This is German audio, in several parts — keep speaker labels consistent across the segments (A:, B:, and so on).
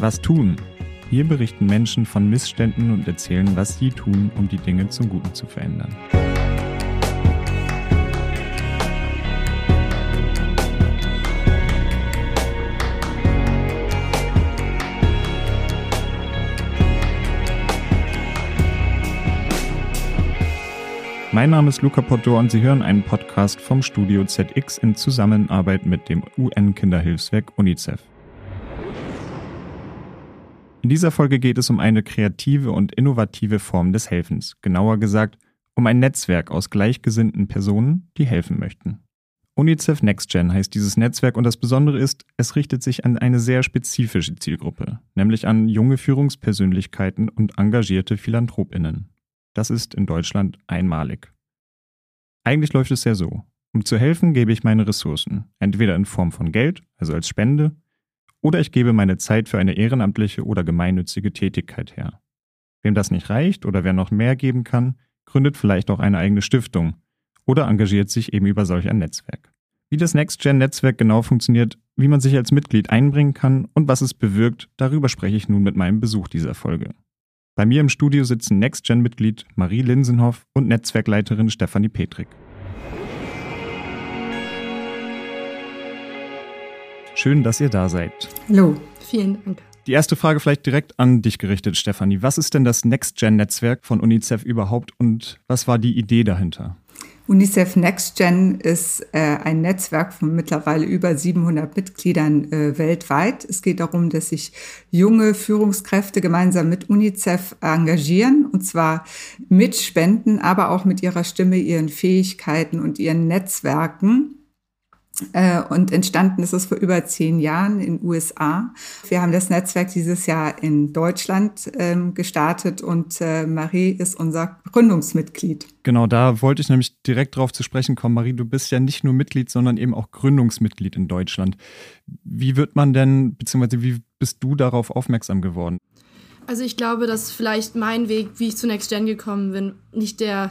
A: Was tun? Hier berichten Menschen von Missständen und erzählen, was sie tun, um die Dinge zum Guten zu verändern. Mein Name ist Luca Potto und Sie hören einen Podcast vom Studio ZX in Zusammenarbeit mit dem UN-Kinderhilfswerk UNICEF. In dieser Folge geht es um eine kreative und innovative Form des Helfens, genauer gesagt um ein Netzwerk aus gleichgesinnten Personen, die helfen möchten. UNICEF NextGen heißt dieses Netzwerk und das Besondere ist, es richtet sich an eine sehr spezifische Zielgruppe, nämlich an junge Führungspersönlichkeiten und engagierte Philanthropinnen. Das ist in Deutschland einmalig. Eigentlich läuft es ja so. Um zu helfen, gebe ich meine Ressourcen, entweder in Form von Geld, also als Spende, oder ich gebe meine Zeit für eine ehrenamtliche oder gemeinnützige Tätigkeit her. Wem das nicht reicht oder wer noch mehr geben kann, gründet vielleicht auch eine eigene Stiftung oder engagiert sich eben über solch ein Netzwerk. Wie das NextGen-Netzwerk genau funktioniert, wie man sich als Mitglied einbringen kann und was es bewirkt, darüber spreche ich nun mit meinem Besuch dieser Folge. Bei mir im Studio sitzen NextGen-Mitglied Marie Linsenhoff und Netzwerkleiterin Stefanie Petrik. Schön, dass ihr da seid.
B: Hallo, vielen Dank.
A: Die erste Frage vielleicht direkt an dich gerichtet, Stefanie. Was ist denn das NextGen-Netzwerk von UNICEF überhaupt und was war die Idee dahinter?
B: UNICEF NextGen ist äh, ein Netzwerk von mittlerweile über 700 Mitgliedern äh, weltweit. Es geht darum, dass sich junge Führungskräfte gemeinsam mit UNICEF engagieren und zwar mit Spenden, aber auch mit ihrer Stimme, ihren Fähigkeiten und ihren Netzwerken und entstanden ist es vor über zehn Jahren in den USA. Wir haben das Netzwerk dieses Jahr in Deutschland ähm, gestartet und äh, Marie ist unser Gründungsmitglied.
A: Genau, da wollte ich nämlich direkt drauf zu sprechen kommen. Marie, du bist ja nicht nur Mitglied, sondern eben auch Gründungsmitglied in Deutschland. Wie wird man denn, beziehungsweise wie bist du darauf aufmerksam geworden?
C: Also ich glaube, dass vielleicht mein Weg, wie ich zu NextGen gekommen bin, nicht der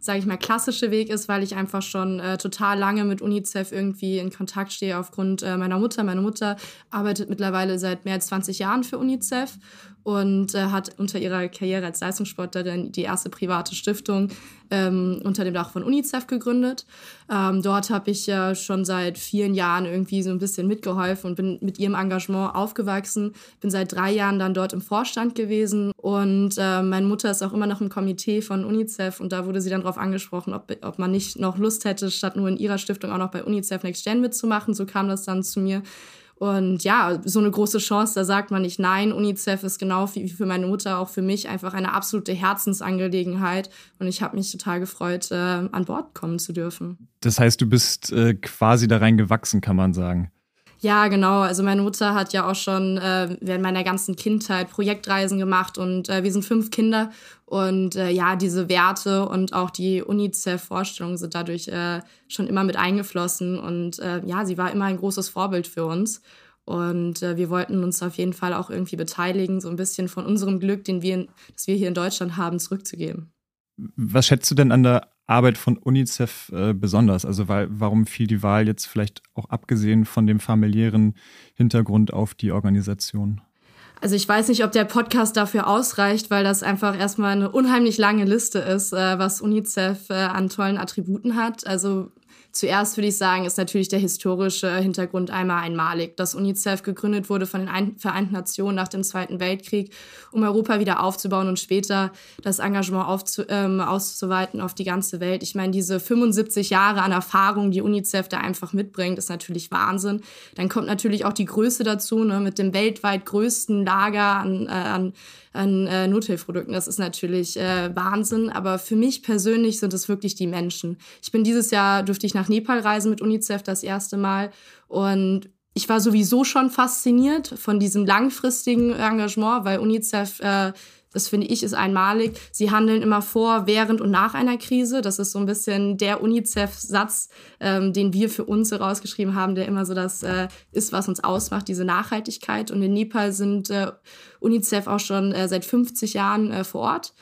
C: sage ich mal, klassische Weg ist, weil ich einfach schon äh, total lange mit UNICEF irgendwie in Kontakt stehe aufgrund äh, meiner Mutter. Meine Mutter arbeitet mittlerweile seit mehr als 20 Jahren für UNICEF und äh, hat unter ihrer Karriere als Leistungssportlerin die erste private Stiftung ähm, unter dem Dach von UNICEF gegründet. Ähm, dort habe ich ja schon seit vielen Jahren irgendwie so ein bisschen mitgeholfen und bin mit ihrem Engagement aufgewachsen. Bin seit drei Jahren dann dort im Vorstand gewesen und äh, meine Mutter ist auch immer noch im Komitee von UNICEF und da wurde sie dann darauf angesprochen, ob, ob man nicht noch Lust hätte, statt nur in ihrer Stiftung auch noch bei UNICEF Next Gen mitzumachen. So kam das dann zu mir. Und ja, so eine große Chance, da sagt man nicht nein. UNICEF ist genau wie für meine Mutter auch für mich einfach eine absolute Herzensangelegenheit. Und ich habe mich total gefreut, äh, an Bord kommen zu dürfen.
A: Das heißt, du bist äh, quasi da rein gewachsen, kann man sagen.
C: Ja, genau. Also meine Mutter hat ja auch schon äh, während meiner ganzen Kindheit Projektreisen gemacht und äh, wir sind fünf Kinder und äh, ja, diese Werte und auch die UNICEF-Vorstellungen sind dadurch äh, schon immer mit eingeflossen und äh, ja, sie war immer ein großes Vorbild für uns. Und äh, wir wollten uns auf jeden Fall auch irgendwie beteiligen, so ein bisschen von unserem Glück, den wir, das wir hier in Deutschland haben, zurückzugeben.
A: Was schätzt du denn an der Arbeit von UNICEF äh, besonders? Also weil, warum fiel die Wahl jetzt vielleicht auch abgesehen von dem familiären Hintergrund auf die Organisation?
C: Also ich weiß nicht, ob der Podcast dafür ausreicht, weil das einfach erstmal eine unheimlich lange Liste ist, äh, was UNICEF äh, an tollen Attributen hat. Also Zuerst würde ich sagen, ist natürlich der historische Hintergrund einmal einmalig, dass UNICEF gegründet wurde von den Vereinten Nationen nach dem Zweiten Weltkrieg, um Europa wieder aufzubauen und später das Engagement aufzu ähm, auszuweiten auf die ganze Welt. Ich meine, diese 75 Jahre an Erfahrung, die UNICEF da einfach mitbringt, ist natürlich Wahnsinn. Dann kommt natürlich auch die Größe dazu, ne, mit dem weltweit größten Lager an, äh, an an äh, Nothilfprodukten. Das ist natürlich äh, Wahnsinn, aber für mich persönlich sind es wirklich die Menschen. Ich bin dieses Jahr, durfte ich nach Nepal reisen mit UNICEF das erste Mal und ich war sowieso schon fasziniert von diesem langfristigen Engagement, weil UNICEF äh, das finde ich ist einmalig. Sie handeln immer vor, während und nach einer Krise. Das ist so ein bisschen der UNICEF-Satz, ähm, den wir für uns herausgeschrieben haben, der immer so das äh, ist, was uns ausmacht, diese Nachhaltigkeit. Und in Nepal sind äh, UNICEF auch schon äh, seit 50 Jahren äh, vor Ort.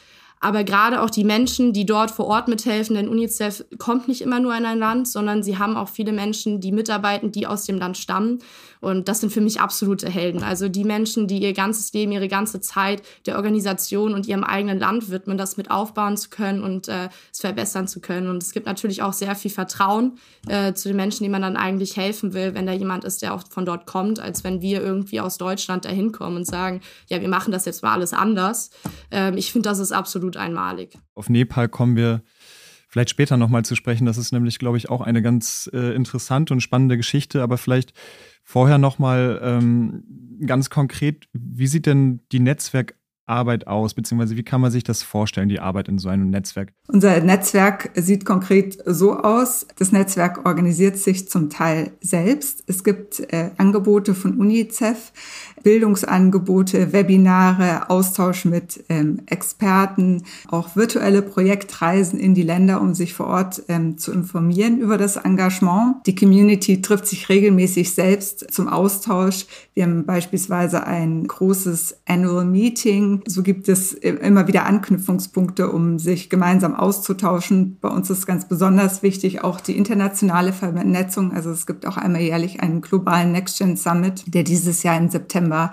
C: Aber gerade auch die Menschen, die dort vor Ort mithelfen, denn UNICEF kommt nicht immer nur in ein Land, sondern sie haben auch viele Menschen, die mitarbeiten, die aus dem Land stammen. Und das sind für mich absolute Helden. Also die Menschen, die ihr ganzes Leben, ihre ganze Zeit der Organisation und ihrem eigenen Land widmen, das mit aufbauen zu können und äh, es verbessern zu können. Und es gibt natürlich auch sehr viel Vertrauen äh, zu den Menschen, die man dann eigentlich helfen will, wenn da jemand ist, der auch von dort kommt, als wenn wir irgendwie aus Deutschland dahin kommen und sagen, ja, wir machen das jetzt mal alles anders. Ähm, ich finde, das ist absolut einmalig.
A: Auf Nepal kommen wir vielleicht später nochmal zu sprechen. Das ist nämlich, glaube ich, auch eine ganz äh, interessante und spannende Geschichte. Aber vielleicht vorher nochmal ähm, ganz konkret, wie sieht denn die Netzwerk Arbeit aus, beziehungsweise wie kann man sich das vorstellen, die Arbeit in so einem Netzwerk?
B: Unser Netzwerk sieht konkret so aus. Das Netzwerk organisiert sich zum Teil selbst. Es gibt äh, Angebote von UNICEF, Bildungsangebote, Webinare, Austausch mit ähm, Experten, auch virtuelle Projektreisen in die Länder, um sich vor Ort ähm, zu informieren über das Engagement. Die Community trifft sich regelmäßig selbst zum Austausch. Wir haben beispielsweise ein großes Annual Meeting. So gibt es immer wieder Anknüpfungspunkte, um sich gemeinsam auszutauschen. Bei uns ist ganz besonders wichtig auch die internationale Vernetzung. Also es gibt auch einmal jährlich einen globalen Next Gen Summit, der dieses Jahr im September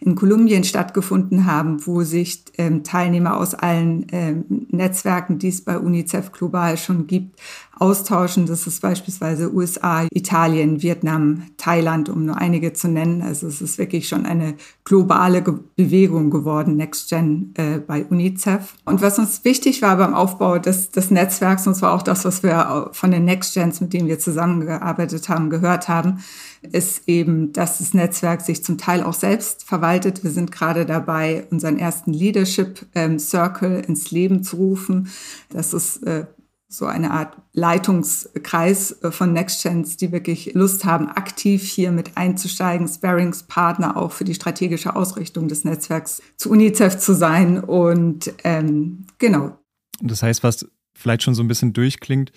B: in Kolumbien stattgefunden haben, wo sich ähm, Teilnehmer aus allen ähm, Netzwerken, die es bei UNICEF global schon gibt, austauschen. Das ist beispielsweise USA, Italien, Vietnam, Thailand, um nur einige zu nennen. Also es ist wirklich schon eine globale Bewegung geworden, NextGen äh, bei UNICEF. Und was uns wichtig war beim Aufbau des, des Netzwerks, und zwar auch das, was wir von den NextGens, mit denen wir zusammengearbeitet haben, gehört haben, ist eben, dass das Netzwerk sich zum Teil auch selbst verwaltet. Wir sind gerade dabei, unseren ersten Leadership ähm, Circle ins Leben zu rufen. Das ist äh, so eine Art Leitungskreis äh, von NextGens, die wirklich Lust haben, aktiv hier mit einzusteigen, Sparringspartner auch für die strategische Ausrichtung des Netzwerks zu UNICEF zu sein. Und ähm, genau.
A: Das heißt, was vielleicht schon so ein bisschen durchklingt,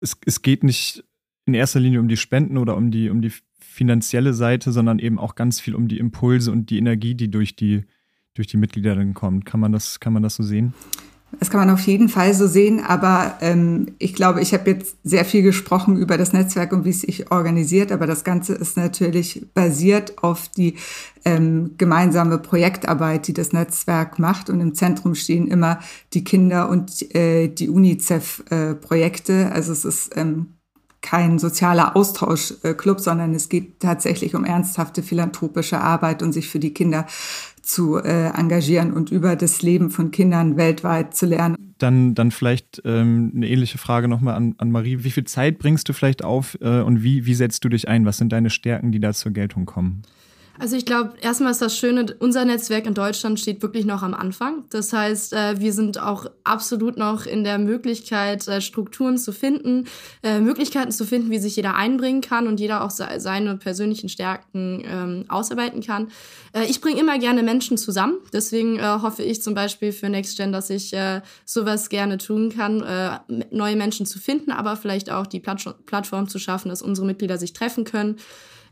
A: es, es geht nicht in erster Linie um die Spenden oder um die, um die finanzielle Seite, sondern eben auch ganz viel um die Impulse und die Energie, die durch die, durch die Mitglieder dann kommt. Kann man das, kann man das so sehen?
B: Das kann man auf jeden Fall so sehen, aber ähm, ich glaube, ich habe jetzt sehr viel gesprochen über das Netzwerk und wie es sich organisiert, aber das Ganze ist natürlich basiert auf die ähm, gemeinsame Projektarbeit, die das Netzwerk macht und im Zentrum stehen immer die Kinder und äh, die UNICEF-Projekte. Äh, also es ist ähm, kein sozialer Austauschclub, sondern es geht tatsächlich um ernsthafte philanthropische Arbeit und sich für die Kinder zu äh, engagieren und über das Leben von Kindern weltweit zu lernen.
A: Dann, dann vielleicht ähm, eine ähnliche Frage nochmal an, an Marie. Wie viel Zeit bringst du vielleicht auf äh, und wie, wie setzt du dich ein? Was sind deine Stärken, die da zur Geltung kommen?
C: Also ich glaube, erstmal ist das Schöne, unser Netzwerk in Deutschland steht wirklich noch am Anfang. Das heißt, äh, wir sind auch absolut noch in der Möglichkeit, äh, Strukturen zu finden, äh, Möglichkeiten zu finden, wie sich jeder einbringen kann und jeder auch seine persönlichen Stärken ähm, ausarbeiten kann. Ich bringe immer gerne Menschen zusammen. Deswegen hoffe ich zum Beispiel für NextGen, dass ich sowas gerne tun kann, neue Menschen zu finden, aber vielleicht auch die Plattform zu schaffen, dass unsere Mitglieder sich treffen können.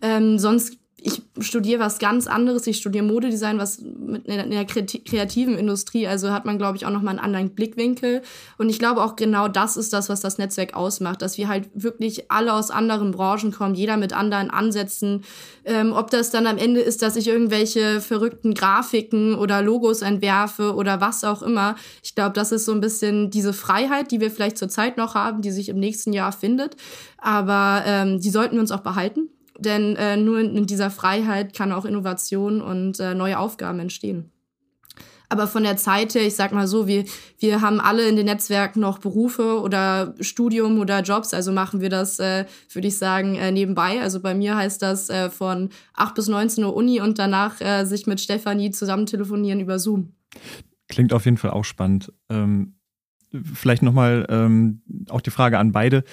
C: Ähm, sonst ich studiere was ganz anderes. Ich studiere Modedesign, was mit einer kreativen Industrie, also hat man, glaube ich, auch nochmal einen anderen Blickwinkel. Und ich glaube auch genau das ist das, was das Netzwerk ausmacht, dass wir halt wirklich alle aus anderen Branchen kommen, jeder mit anderen Ansätzen. Ähm, ob das dann am Ende ist, dass ich irgendwelche verrückten Grafiken oder Logos entwerfe oder was auch immer. Ich glaube, das ist so ein bisschen diese Freiheit, die wir vielleicht zurzeit noch haben, die sich im nächsten Jahr findet. Aber ähm, die sollten wir uns auch behalten denn äh, nur in dieser Freiheit kann auch Innovation und äh, neue Aufgaben entstehen. Aber von der Zeit her, ich sag mal so, wir, wir haben alle in den Netzwerken noch Berufe oder Studium oder Jobs, also machen wir das, äh, würde ich sagen, äh, nebenbei. Also bei mir heißt das äh, von 8 bis 19 Uhr Uni und danach äh, sich mit Stefanie zusammen telefonieren über Zoom.
A: Klingt auf jeden Fall auch spannend. Ähm, vielleicht nochmal ähm, auch die Frage an beide.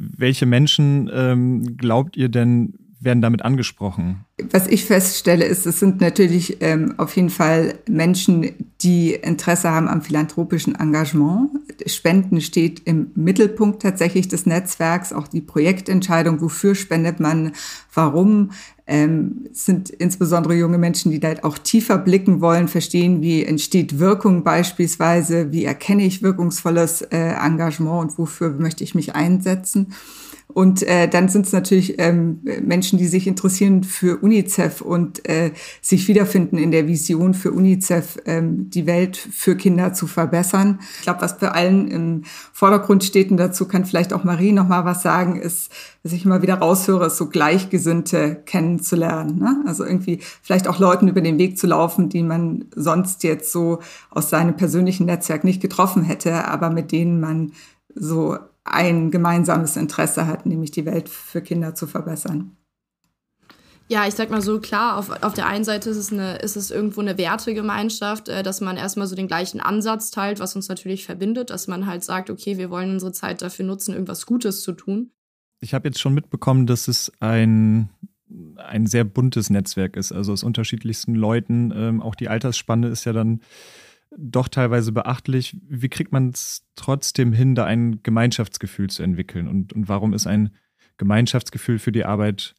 A: Welche Menschen ähm, glaubt ihr denn, werden damit angesprochen?
B: Was ich feststelle, ist, es sind natürlich ähm, auf jeden Fall Menschen, die Interesse haben am philanthropischen Engagement. Spenden steht im Mittelpunkt tatsächlich des Netzwerks, auch die Projektentscheidung, wofür spendet man, warum. Ähm, sind insbesondere junge Menschen, die da auch tiefer blicken wollen, verstehen, wie entsteht Wirkung beispielsweise, wie erkenne ich wirkungsvolles äh, Engagement und wofür möchte ich mich einsetzen. Und äh, dann sind es natürlich ähm, Menschen, die sich interessieren für UNICEF und äh, sich wiederfinden in der Vision für UNICEF, ähm, die Welt für Kinder zu verbessern. Ich glaube, was bei allen im Vordergrund steht, und dazu kann vielleicht auch Marie noch mal was sagen, ist, dass ich immer wieder raushöre, so Gleichgesinnte kennenzulernen. Ne? Also irgendwie vielleicht auch Leuten über den Weg zu laufen, die man sonst jetzt so aus seinem persönlichen Netzwerk nicht getroffen hätte, aber mit denen man so ein gemeinsames Interesse hat, nämlich die Welt für Kinder zu verbessern.
C: Ja, ich sag mal so, klar, auf, auf der einen Seite ist es, eine, ist es irgendwo eine Wertegemeinschaft, äh, dass man erstmal so den gleichen Ansatz teilt, was uns natürlich verbindet, dass man halt sagt, okay, wir wollen unsere Zeit dafür nutzen, irgendwas Gutes zu tun.
A: Ich habe jetzt schon mitbekommen, dass es ein, ein sehr buntes Netzwerk ist, also aus unterschiedlichsten Leuten. Ähm, auch die Altersspanne ist ja dann doch teilweise beachtlich. Wie kriegt man es trotzdem hin, da ein Gemeinschaftsgefühl zu entwickeln? Und, und warum ist ein Gemeinschaftsgefühl für die Arbeit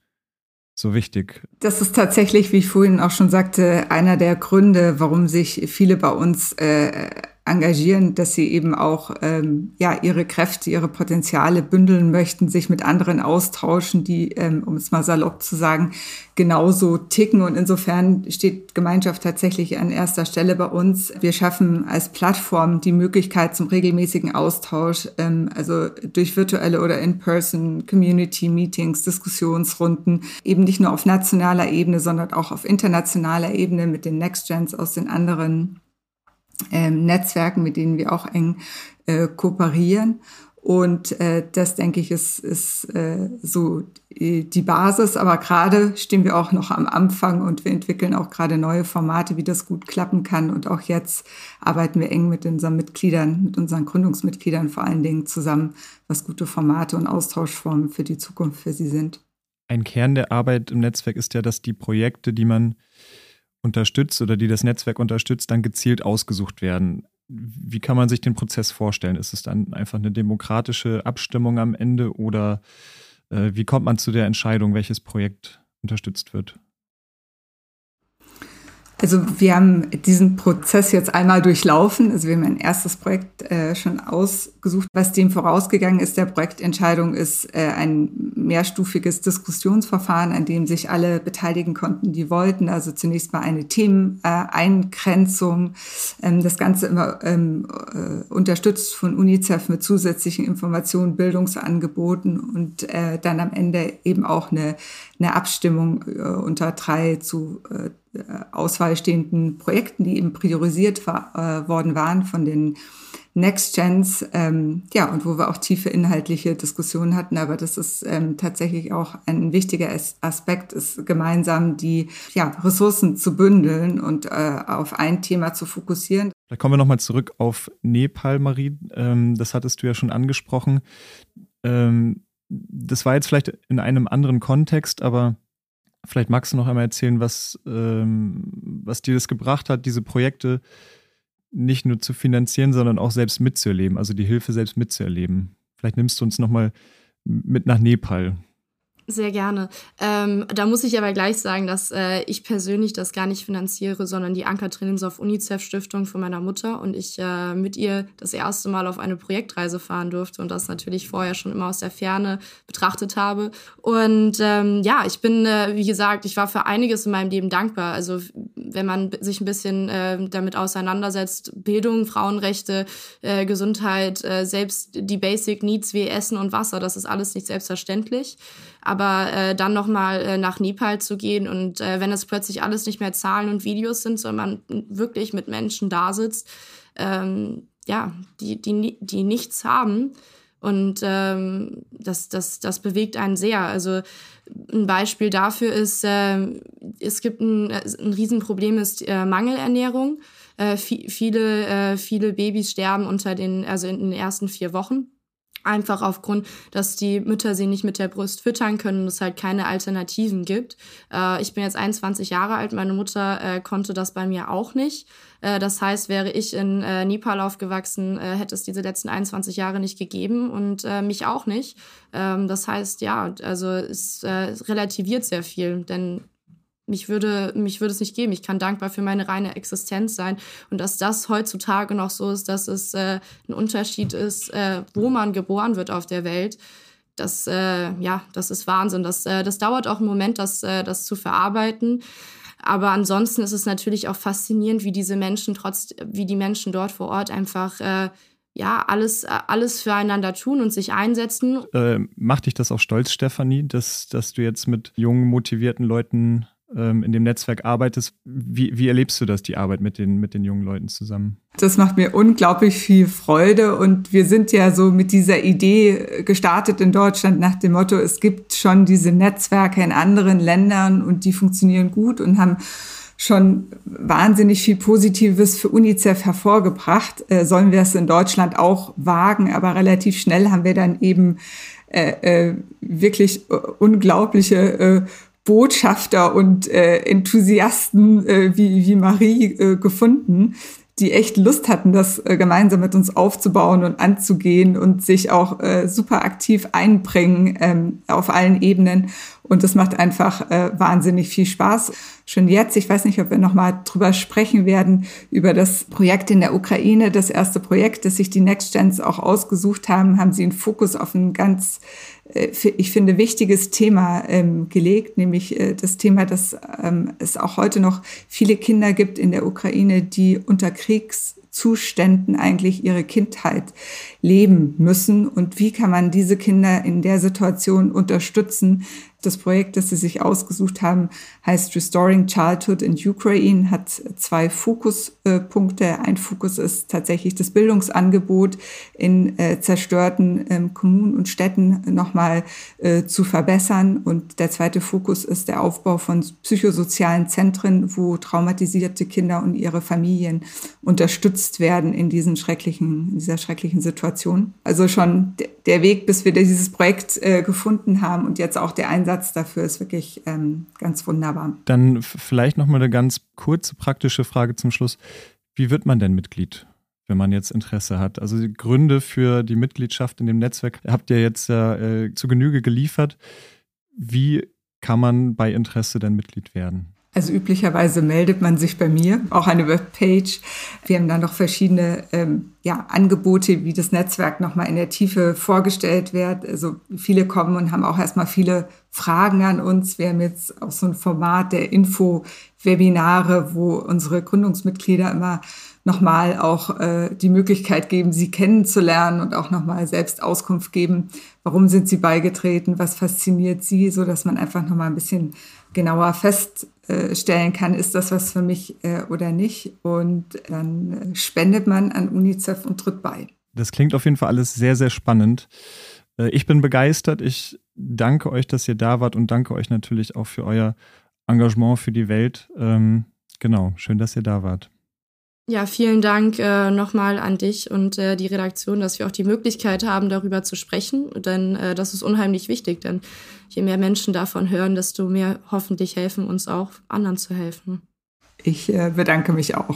A: so wichtig?
B: Das ist tatsächlich, wie ich vorhin auch schon sagte, einer der Gründe, warum sich viele bei uns äh, engagieren, dass sie eben auch ähm, ja ihre Kräfte, ihre Potenziale bündeln möchten, sich mit anderen austauschen, die, ähm, um es mal salopp zu sagen, genauso ticken. Und insofern steht Gemeinschaft tatsächlich an erster Stelle bei uns. Wir schaffen als Plattform die Möglichkeit zum regelmäßigen Austausch, ähm, also durch virtuelle oder in-person Community Meetings, Diskussionsrunden, eben nicht nur auf nationaler Ebene, sondern auch auf internationaler Ebene mit den Next Gens aus den anderen ähm, Netzwerken, mit denen wir auch eng äh, kooperieren. Und äh, das, denke ich, ist, ist äh, so die Basis. Aber gerade stehen wir auch noch am Anfang und wir entwickeln auch gerade neue Formate, wie das gut klappen kann. Und auch jetzt arbeiten wir eng mit unseren Mitgliedern, mit unseren Gründungsmitgliedern vor allen Dingen zusammen, was gute Formate und Austauschformen für die Zukunft für sie sind.
A: Ein Kern der Arbeit im Netzwerk ist ja, dass die Projekte, die man unterstützt oder die das Netzwerk unterstützt, dann gezielt ausgesucht werden. Wie kann man sich den Prozess vorstellen? Ist es dann einfach eine demokratische Abstimmung am Ende oder äh, wie kommt man zu der Entscheidung, welches Projekt unterstützt wird?
B: Also wir haben diesen Prozess jetzt einmal durchlaufen. Also wir haben ein erstes Projekt äh, schon ausgesucht. Was dem vorausgegangen ist, der Projektentscheidung, ist äh, ein mehrstufiges Diskussionsverfahren, an dem sich alle beteiligen konnten, die wollten. Also zunächst mal eine Themeneingrenzung. Ähm, das Ganze immer ähm, äh, unterstützt von UNICEF mit zusätzlichen Informationen, Bildungsangeboten und äh, dann am Ende eben auch eine, eine Abstimmung äh, unter drei zu äh, Auswahl stehenden Projekten, die eben priorisiert war, äh, worden waren von den Next Gens, ähm, ja, und wo wir auch tiefe inhaltliche Diskussionen hatten. Aber das ist ähm, tatsächlich auch ein wichtiger Aspekt, ist gemeinsam die ja, Ressourcen zu bündeln und äh, auf ein Thema zu fokussieren.
A: Da kommen wir nochmal zurück auf Nepal, Marie. Ähm, das hattest du ja schon angesprochen. Ähm, das war jetzt vielleicht in einem anderen Kontext, aber Vielleicht magst du noch einmal erzählen, was, ähm, was dir das gebracht hat, diese Projekte nicht nur zu finanzieren, sondern auch selbst mitzuerleben, also die Hilfe selbst mitzuerleben. Vielleicht nimmst du uns nochmal mit nach Nepal.
C: Sehr gerne. Ähm, da muss ich aber gleich sagen, dass äh, ich persönlich das gar nicht finanziere, sondern die Anka Trinsdorf UNICEF Stiftung von meiner Mutter und ich äh, mit ihr das erste Mal auf eine Projektreise fahren durfte und das natürlich vorher schon immer aus der Ferne betrachtet habe. Und ähm, ja, ich bin, äh, wie gesagt, ich war für einiges in meinem Leben dankbar. Also wenn man sich ein bisschen äh, damit auseinandersetzt, Bildung, Frauenrechte, äh, Gesundheit, äh, selbst die Basic Needs wie Essen und Wasser, das ist alles nicht selbstverständlich. Aber äh, dann nochmal äh, nach Nepal zu gehen und äh, wenn es plötzlich alles nicht mehr Zahlen und Videos sind, sondern man wirklich mit Menschen da sitzt, ähm, ja, die, die, die nichts haben. Und ähm, das, das, das bewegt einen sehr. Also ein Beispiel dafür ist, äh, es gibt ein, ein Riesenproblem ist äh, Mangelernährung. Äh, viele, äh, viele Babys sterben unter den, also in den ersten vier Wochen Einfach aufgrund, dass die Mütter sie nicht mit der Brust füttern können und es halt keine Alternativen gibt. Äh, ich bin jetzt 21 Jahre alt, meine Mutter äh, konnte das bei mir auch nicht. Äh, das heißt, wäre ich in äh, Nepal aufgewachsen, äh, hätte es diese letzten 21 Jahre nicht gegeben und äh, mich auch nicht. Ähm, das heißt, ja, also es relativiert sehr viel, denn mich würde, mich würde es nicht geben. Ich kann dankbar für meine reine Existenz sein. Und dass das heutzutage noch so ist, dass es äh, ein Unterschied ist, äh, wo man geboren wird auf der Welt, das, äh, ja, das ist Wahnsinn. Das, äh, das dauert auch einen Moment, das, äh, das zu verarbeiten. Aber ansonsten ist es natürlich auch faszinierend, wie diese Menschen trotz, wie die Menschen dort vor Ort einfach äh, ja, alles, alles füreinander tun und sich einsetzen.
A: Äh, macht dich das auch stolz, Stefanie, dass, dass du jetzt mit jungen, motivierten Leuten ähm, in dem Netzwerk arbeitest. Wie, wie erlebst du das, die Arbeit mit den, mit den jungen Leuten zusammen?
B: Das macht mir unglaublich viel Freude und wir sind ja so mit dieser Idee gestartet in Deutschland nach dem Motto, es gibt schon diese Netzwerke in anderen Ländern und die funktionieren gut und haben schon wahnsinnig viel Positives für UNICEF hervorgebracht. Äh, sollen wir es in Deutschland auch wagen, aber relativ schnell haben wir dann eben äh, äh, wirklich unglaubliche äh, Botschafter und äh, Enthusiasten äh, wie, wie Marie äh, gefunden, die echt Lust hatten, das äh, gemeinsam mit uns aufzubauen und anzugehen und sich auch äh, super aktiv einbringen ähm, auf allen Ebenen. Und das macht einfach äh, wahnsinnig viel Spaß. Schon jetzt, ich weiß nicht, ob wir nochmal drüber sprechen werden, über das Projekt in der Ukraine, das erste Projekt, das sich die Next Gens auch ausgesucht haben, haben sie einen Fokus auf ein ganz ich finde, wichtiges Thema ähm, gelegt, nämlich äh, das Thema, dass ähm, es auch heute noch viele Kinder gibt in der Ukraine, die unter Kriegszuständen eigentlich ihre Kindheit leben müssen. Und wie kann man diese Kinder in der Situation unterstützen, das Projekt, das Sie sich ausgesucht haben, heißt Restoring Childhood in Ukraine, hat zwei Fokuspunkte. Ein Fokus ist tatsächlich das Bildungsangebot in äh, zerstörten ähm, Kommunen und Städten nochmal äh, zu verbessern. Und der zweite Fokus ist der Aufbau von psychosozialen Zentren, wo traumatisierte Kinder und ihre Familien unterstützt werden in diesen schrecklichen, in dieser schrecklichen Situation. Also schon der Weg, bis wir dieses Projekt äh, gefunden haben und jetzt auch der Einsatz Einsatz dafür ist wirklich ähm, ganz wunderbar.
A: Dann vielleicht noch mal eine ganz kurze praktische Frage zum Schluss. Wie wird man denn Mitglied? wenn man jetzt Interesse hat. Also die Gründe für die Mitgliedschaft in dem Netzwerk habt ihr jetzt äh, zu Genüge geliefert. Wie kann man bei Interesse denn Mitglied werden?
B: Also üblicherweise meldet man sich bei mir, auch eine Webpage. Wir haben dann noch verschiedene ähm, ja, Angebote, wie das Netzwerk nochmal in der Tiefe vorgestellt wird. Also viele kommen und haben auch erstmal viele Fragen an uns. Wir haben jetzt auch so ein Format der Info-Webinare, wo unsere Gründungsmitglieder immer nochmal auch äh, die Möglichkeit geben, sie kennenzulernen und auch nochmal selbst Auskunft geben, warum sind sie beigetreten, was fasziniert sie, so dass man einfach nochmal ein bisschen genauer feststellen kann, ist das was für mich äh, oder nicht. Und dann äh, spendet man an UNICEF und tritt bei.
A: Das klingt auf jeden Fall alles sehr, sehr spannend. Äh, ich bin begeistert. Ich danke euch, dass ihr da wart und danke euch natürlich auch für euer Engagement für die Welt. Ähm, genau, schön, dass ihr da wart.
C: Ja, vielen Dank äh, nochmal an dich und äh, die Redaktion, dass wir auch die Möglichkeit haben, darüber zu sprechen. Denn äh, das ist unheimlich wichtig, denn je mehr Menschen davon hören, desto mehr hoffentlich helfen uns auch, anderen zu helfen.
B: Ich äh, bedanke mich auch.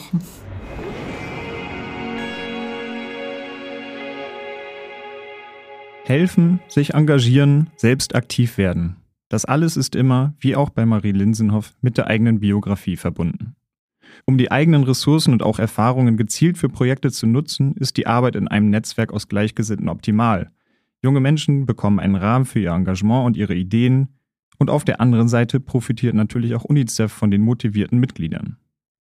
A: Helfen, sich engagieren, selbst aktiv werden. Das alles ist immer, wie auch bei Marie Linsenhoff, mit der eigenen Biografie verbunden. Um die eigenen Ressourcen und auch Erfahrungen gezielt für Projekte zu nutzen, ist die Arbeit in einem Netzwerk aus Gleichgesinnten optimal. Junge Menschen bekommen einen Rahmen für ihr Engagement und ihre Ideen, und auf der anderen Seite profitiert natürlich auch UNICEF von den motivierten Mitgliedern.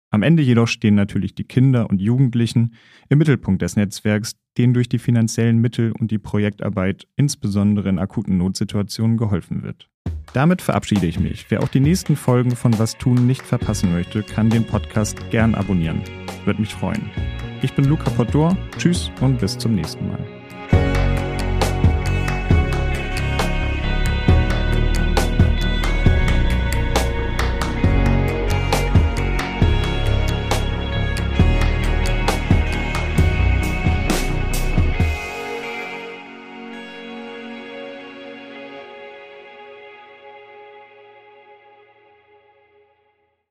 A: Am Ende jedoch stehen natürlich die Kinder und Jugendlichen im Mittelpunkt des Netzwerks, denen durch die finanziellen Mittel und die Projektarbeit insbesondere in akuten Notsituationen geholfen wird. Damit verabschiede ich mich. Wer auch die nächsten Folgen von Was tun nicht verpassen möchte, kann den Podcast gern abonnieren. Würde mich freuen. Ich bin Luca Podor. Tschüss und bis zum nächsten Mal.